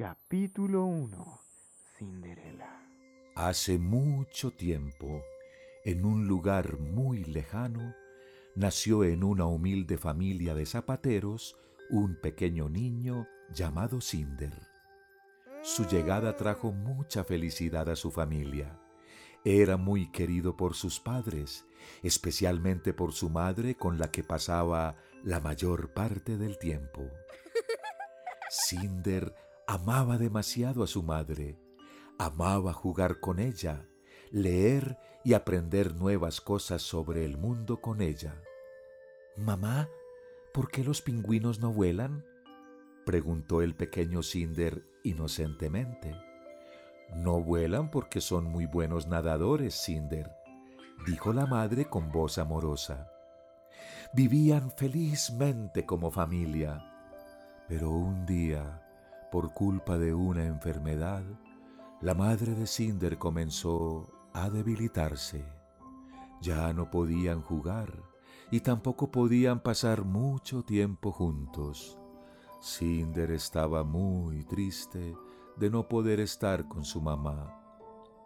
Capítulo 1 Cinderela Hace mucho tiempo, en un lugar muy lejano, nació en una humilde familia de zapateros un pequeño niño llamado Cinder. Su llegada trajo mucha felicidad a su familia. Era muy querido por sus padres, especialmente por su madre con la que pasaba la mayor parte del tiempo. Cinder amaba demasiado a su madre, amaba jugar con ella, leer y aprender nuevas cosas sobre el mundo con ella. Mamá, ¿por qué los pingüinos no vuelan? preguntó el pequeño Cinder inocentemente. No vuelan porque son muy buenos nadadores, Cinder, dijo la madre con voz amorosa. Vivían felizmente como familia, pero un día, por culpa de una enfermedad, la madre de Cinder comenzó a debilitarse. Ya no podían jugar y tampoco podían pasar mucho tiempo juntos. Cinder estaba muy triste de no poder estar con su mamá.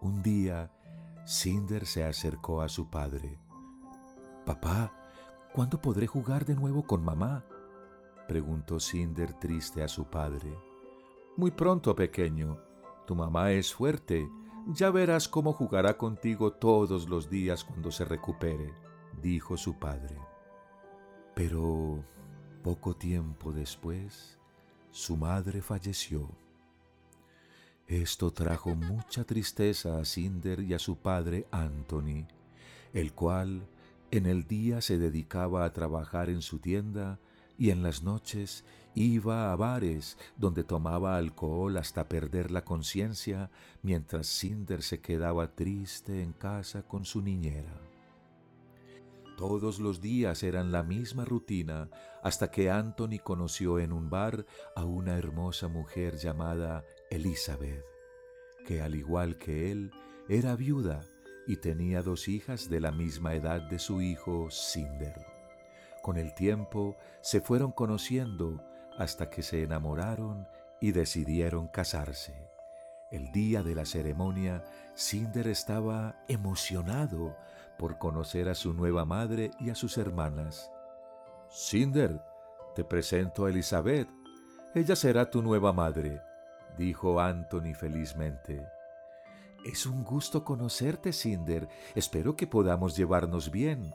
Un día, Cinder se acercó a su padre. Papá, ¿cuándo podré jugar de nuevo con mamá? preguntó Cinder triste a su padre. Muy pronto, pequeño. Tu mamá es fuerte. Ya verás cómo jugará contigo todos los días cuando se recupere, dijo su padre. Pero poco tiempo después, su madre falleció. Esto trajo mucha tristeza a Cinder y a su padre Anthony, el cual en el día se dedicaba a trabajar en su tienda y en las noches iba a bares donde tomaba alcohol hasta perder la conciencia mientras Cinder se quedaba triste en casa con su niñera. Todos los días eran la misma rutina hasta que Anthony conoció en un bar a una hermosa mujer llamada Elizabeth, que al igual que él era viuda y tenía dos hijas de la misma edad de su hijo Cinder. Con el tiempo se fueron conociendo hasta que se enamoraron y decidieron casarse. El día de la ceremonia, Cinder estaba emocionado por conocer a su nueva madre y a sus hermanas. Cinder, te presento a Elizabeth. Ella será tu nueva madre, dijo Anthony felizmente. Es un gusto conocerte, Cinder. Espero que podamos llevarnos bien,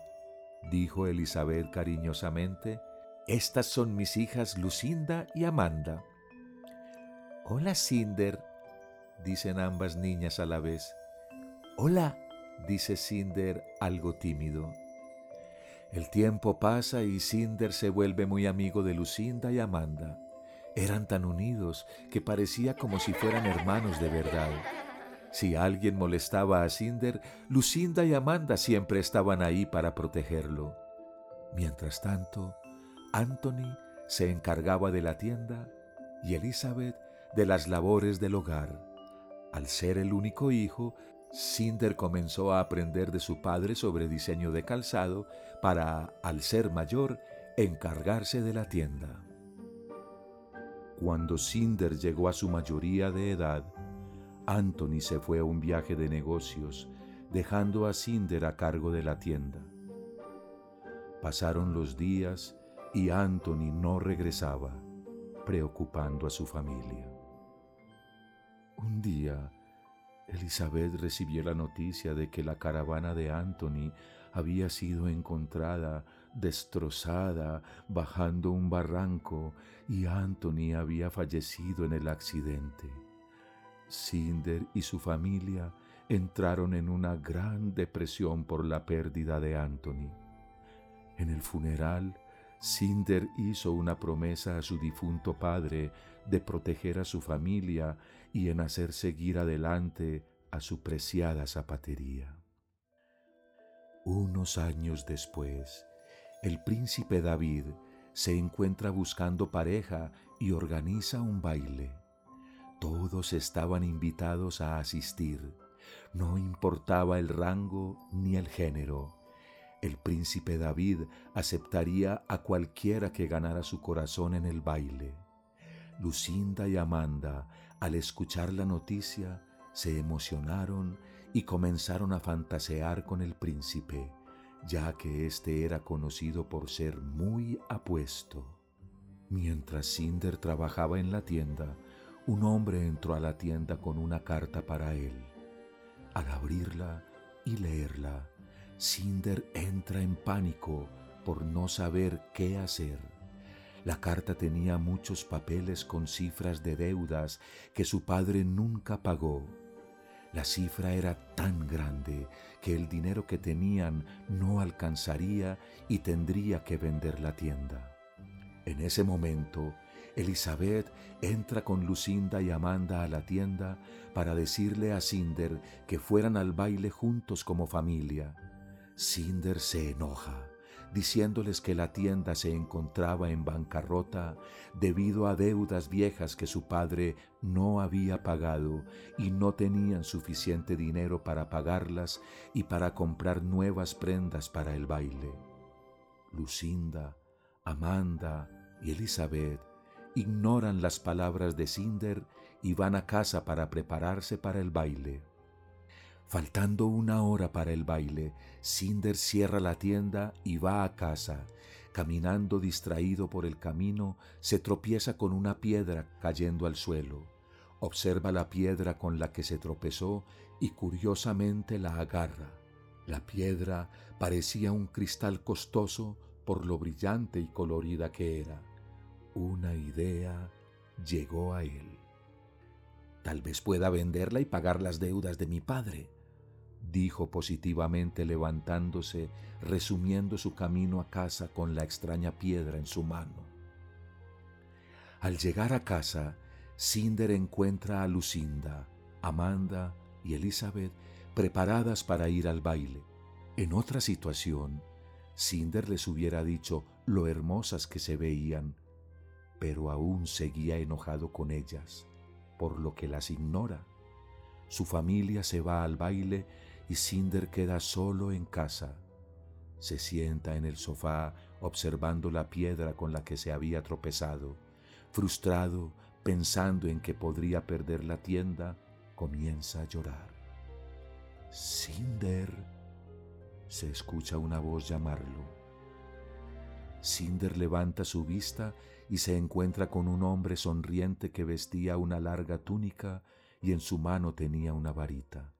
dijo Elizabeth cariñosamente. Estas son mis hijas Lucinda y Amanda. Hola, Cinder, dicen ambas niñas a la vez. Hola, dice Cinder algo tímido. El tiempo pasa y Cinder se vuelve muy amigo de Lucinda y Amanda. Eran tan unidos que parecía como si fueran hermanos de verdad. Si alguien molestaba a Cinder, Lucinda y Amanda siempre estaban ahí para protegerlo. Mientras tanto, Anthony se encargaba de la tienda y Elizabeth de las labores del hogar. Al ser el único hijo, Cinder comenzó a aprender de su padre sobre diseño de calzado para, al ser mayor, encargarse de la tienda. Cuando Cinder llegó a su mayoría de edad, Anthony se fue a un viaje de negocios, dejando a Cinder a cargo de la tienda. Pasaron los días y Anthony no regresaba, preocupando a su familia. Un día, Elizabeth recibió la noticia de que la caravana de Anthony había sido encontrada destrozada bajando un barranco y Anthony había fallecido en el accidente. Cinder y su familia entraron en una gran depresión por la pérdida de Anthony. En el funeral, Cinder hizo una promesa a su difunto padre de proteger a su familia y en hacer seguir adelante a su preciada zapatería. Unos años después, el príncipe David se encuentra buscando pareja y organiza un baile. Todos estaban invitados a asistir. No importaba el rango ni el género. El príncipe David aceptaría a cualquiera que ganara su corazón en el baile. Lucinda y Amanda, al escuchar la noticia, se emocionaron y comenzaron a fantasear con el príncipe, ya que éste era conocido por ser muy apuesto. Mientras Cinder trabajaba en la tienda, un hombre entró a la tienda con una carta para él. Al abrirla y leerla, Cinder entra en pánico por no saber qué hacer. La carta tenía muchos papeles con cifras de deudas que su padre nunca pagó. La cifra era tan grande que el dinero que tenían no alcanzaría y tendría que vender la tienda. En ese momento, Elizabeth entra con Lucinda y Amanda a la tienda para decirle a Cinder que fueran al baile juntos como familia. Cinder se enoja, diciéndoles que la tienda se encontraba en bancarrota debido a deudas viejas que su padre no había pagado y no tenían suficiente dinero para pagarlas y para comprar nuevas prendas para el baile. Lucinda, Amanda y Elizabeth ignoran las palabras de Cinder y van a casa para prepararse para el baile. Faltando una hora para el baile, Cinder cierra la tienda y va a casa. Caminando distraído por el camino, se tropieza con una piedra cayendo al suelo. Observa la piedra con la que se tropezó y curiosamente la agarra. La piedra parecía un cristal costoso por lo brillante y colorida que era. Una idea llegó a él. Tal vez pueda venderla y pagar las deudas de mi padre dijo positivamente levantándose, resumiendo su camino a casa con la extraña piedra en su mano. Al llegar a casa, Cinder encuentra a Lucinda, Amanda y Elizabeth preparadas para ir al baile. En otra situación, Cinder les hubiera dicho lo hermosas que se veían, pero aún seguía enojado con ellas, por lo que las ignora. Su familia se va al baile y Cinder queda solo en casa. Se sienta en el sofá observando la piedra con la que se había tropezado. Frustrado, pensando en que podría perder la tienda, comienza a llorar. Cinder. Se escucha una voz llamarlo. Cinder levanta su vista y se encuentra con un hombre sonriente que vestía una larga túnica y en su mano tenía una varita.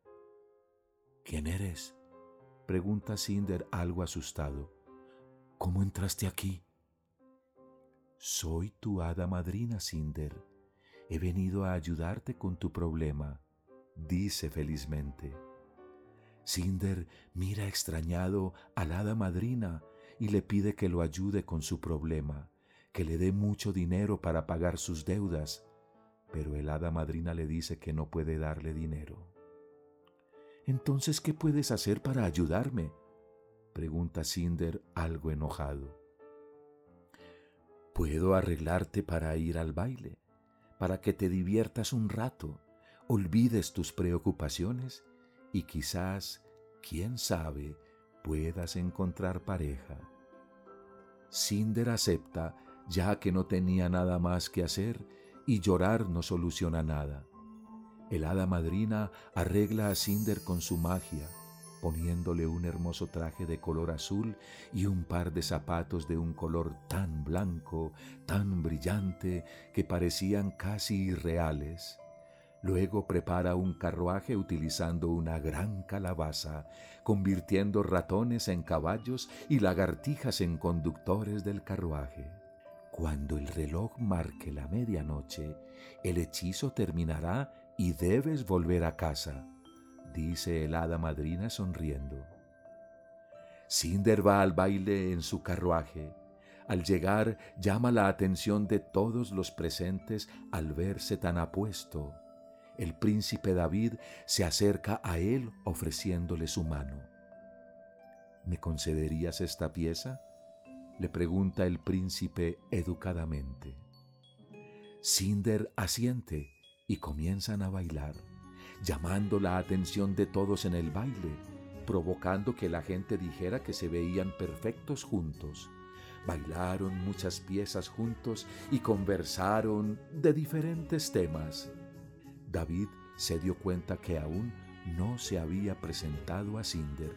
¿Quién eres? Pregunta Cinder algo asustado. ¿Cómo entraste aquí? Soy tu hada madrina, Cinder. He venido a ayudarte con tu problema, dice felizmente. Cinder mira extrañado a la hada madrina y le pide que lo ayude con su problema, que le dé mucho dinero para pagar sus deudas, pero el hada madrina le dice que no puede darle dinero. Entonces, ¿qué puedes hacer para ayudarme? pregunta Cinder algo enojado. Puedo arreglarte para ir al baile, para que te diviertas un rato, olvides tus preocupaciones y quizás, quién sabe, puedas encontrar pareja. Cinder acepta ya que no tenía nada más que hacer y llorar no soluciona nada. El hada madrina arregla a Cinder con su magia, poniéndole un hermoso traje de color azul y un par de zapatos de un color tan blanco, tan brillante, que parecían casi irreales. Luego prepara un carruaje utilizando una gran calabaza, convirtiendo ratones en caballos y lagartijas en conductores del carruaje. Cuando el reloj marque la medianoche, el hechizo terminará y debes volver a casa, dice el hada madrina sonriendo. Cinder va al baile en su carruaje. Al llegar llama la atención de todos los presentes al verse tan apuesto. El príncipe David se acerca a él ofreciéndole su mano. ¿Me concederías esta pieza? le pregunta el príncipe educadamente. Cinder asiente y comienzan a bailar, llamando la atención de todos en el baile, provocando que la gente dijera que se veían perfectos juntos. Bailaron muchas piezas juntos y conversaron de diferentes temas. David se dio cuenta que aún no se había presentado a Cinder.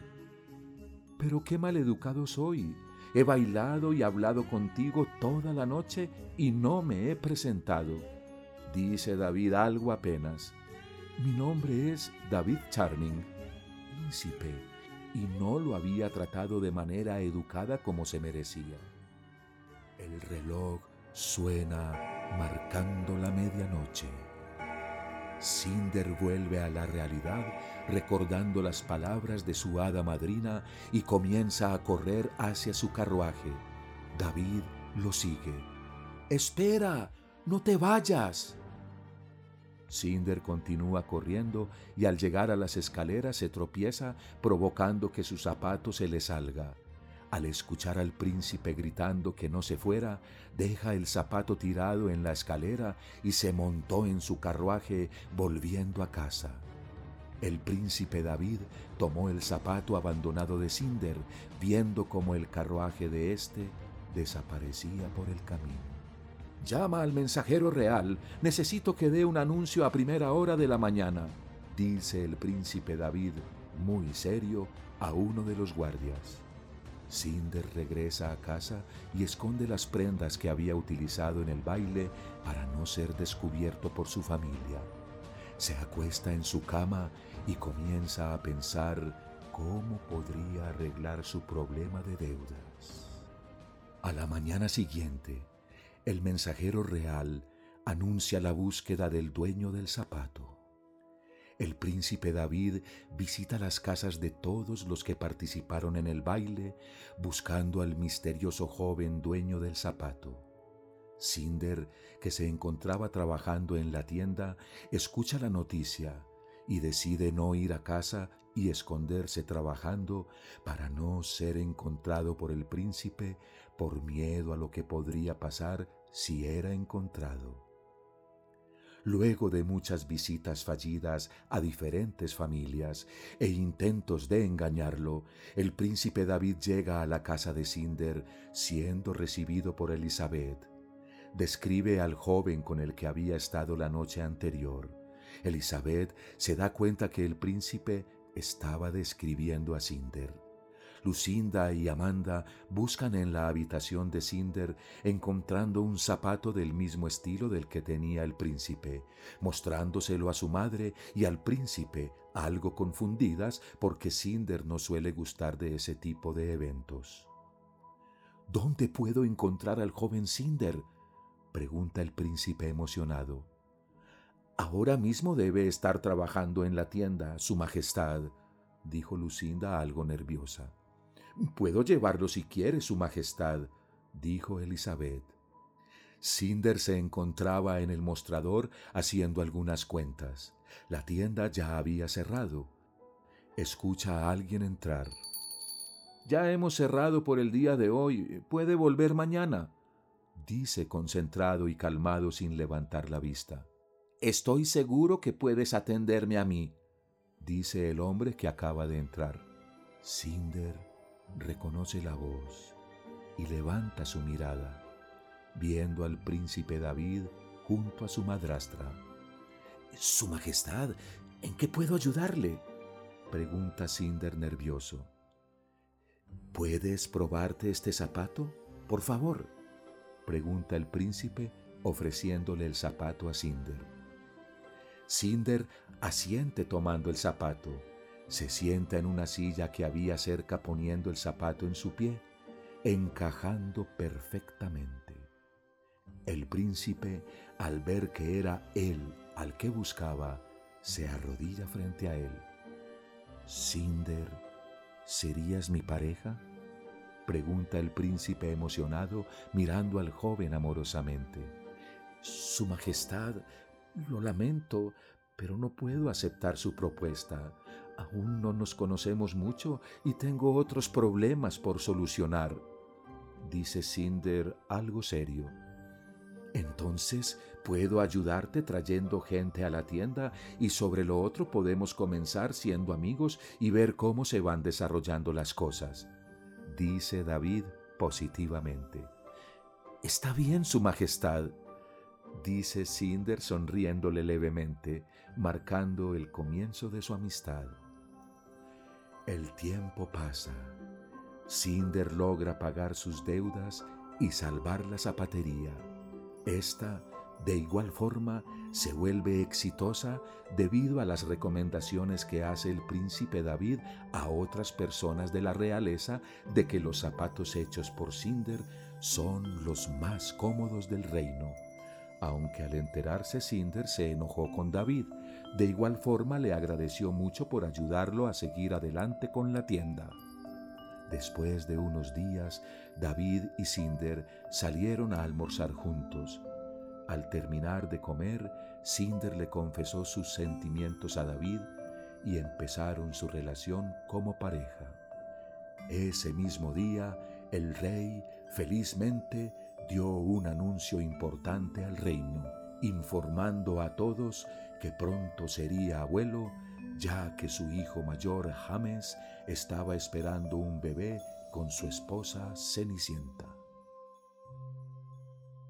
Pero qué maleducado soy. He bailado y hablado contigo toda la noche y no me he presentado. Dice David algo apenas. Mi nombre es David Charming, príncipe, y no lo había tratado de manera educada como se merecía. El reloj suena marcando la medianoche. Cinder vuelve a la realidad recordando las palabras de su hada madrina y comienza a correr hacia su carruaje. David lo sigue. Espera, no te vayas. Cinder continúa corriendo y al llegar a las escaleras se tropieza provocando que su zapato se le salga. Al escuchar al príncipe gritando que no se fuera, deja el zapato tirado en la escalera y se montó en su carruaje volviendo a casa. El príncipe David tomó el zapato abandonado de Cinder, viendo cómo el carruaje de éste desaparecía por el camino. Llama al mensajero real, necesito que dé un anuncio a primera hora de la mañana, dice el príncipe David, muy serio, a uno de los guardias. Cinder regresa a casa y esconde las prendas que había utilizado en el baile para no ser descubierto por su familia. Se acuesta en su cama y comienza a pensar cómo podría arreglar su problema de deudas. A la mañana siguiente, el mensajero real anuncia la búsqueda del dueño del zapato el príncipe David visita las casas de todos los que participaron en el baile, buscando al misterioso joven dueño del zapato. Cinder, que se encontraba trabajando en la tienda, escucha la noticia y decide no ir a casa y esconderse trabajando para no ser encontrado por el príncipe por miedo a lo que podría pasar si era encontrado. Luego de muchas visitas fallidas a diferentes familias e intentos de engañarlo, el príncipe David llega a la casa de Cinder siendo recibido por Elizabeth. Describe al joven con el que había estado la noche anterior. Elizabeth se da cuenta que el príncipe estaba describiendo a Cinder. Lucinda y Amanda buscan en la habitación de Cinder encontrando un zapato del mismo estilo del que tenía el príncipe, mostrándoselo a su madre y al príncipe, algo confundidas porque Cinder no suele gustar de ese tipo de eventos. ¿Dónde puedo encontrar al joven Cinder? pregunta el príncipe emocionado. Ahora mismo debe estar trabajando en la tienda, Su Majestad, dijo Lucinda algo nerviosa. Puedo llevarlo si quiere, Su Majestad, dijo Elizabeth. Cinder se encontraba en el mostrador haciendo algunas cuentas. La tienda ya había cerrado. Escucha a alguien entrar. Ya hemos cerrado por el día de hoy. ¿Puede volver mañana? dice concentrado y calmado sin levantar la vista. Estoy seguro que puedes atenderme a mí, dice el hombre que acaba de entrar. Cinder reconoce la voz y levanta su mirada, viendo al príncipe David junto a su madrastra. Su Majestad, ¿en qué puedo ayudarle? pregunta Cinder nervioso. ¿Puedes probarte este zapato? Por favor, pregunta el príncipe ofreciéndole el zapato a Cinder. Cinder asiente tomando el zapato se sienta en una silla que había cerca poniendo el zapato en su pie, encajando perfectamente. El príncipe, al ver que era él al que buscaba, se arrodilla frente a él. Cinder, ¿serías mi pareja? Pregunta el príncipe emocionado mirando al joven amorosamente. Su Majestad, lo lamento, pero no puedo aceptar su propuesta. Aún no nos conocemos mucho y tengo otros problemas por solucionar, dice Cinder algo serio. Entonces puedo ayudarte trayendo gente a la tienda y sobre lo otro podemos comenzar siendo amigos y ver cómo se van desarrollando las cosas, dice David positivamente. Está bien, Su Majestad, dice Cinder sonriéndole levemente, marcando el comienzo de su amistad. El tiempo pasa. Cinder logra pagar sus deudas y salvar la zapatería. Esta, de igual forma, se vuelve exitosa debido a las recomendaciones que hace el príncipe David a otras personas de la realeza de que los zapatos hechos por Cinder son los más cómodos del reino. Aunque al enterarse Cinder se enojó con David, de igual forma le agradeció mucho por ayudarlo a seguir adelante con la tienda. Después de unos días, David y Cinder salieron a almorzar juntos. Al terminar de comer, Cinder le confesó sus sentimientos a David y empezaron su relación como pareja. Ese mismo día, el rey felizmente dio un anuncio importante al reino, informando a todos que pronto sería abuelo, ya que su hijo mayor James estaba esperando un bebé con su esposa Cenicienta.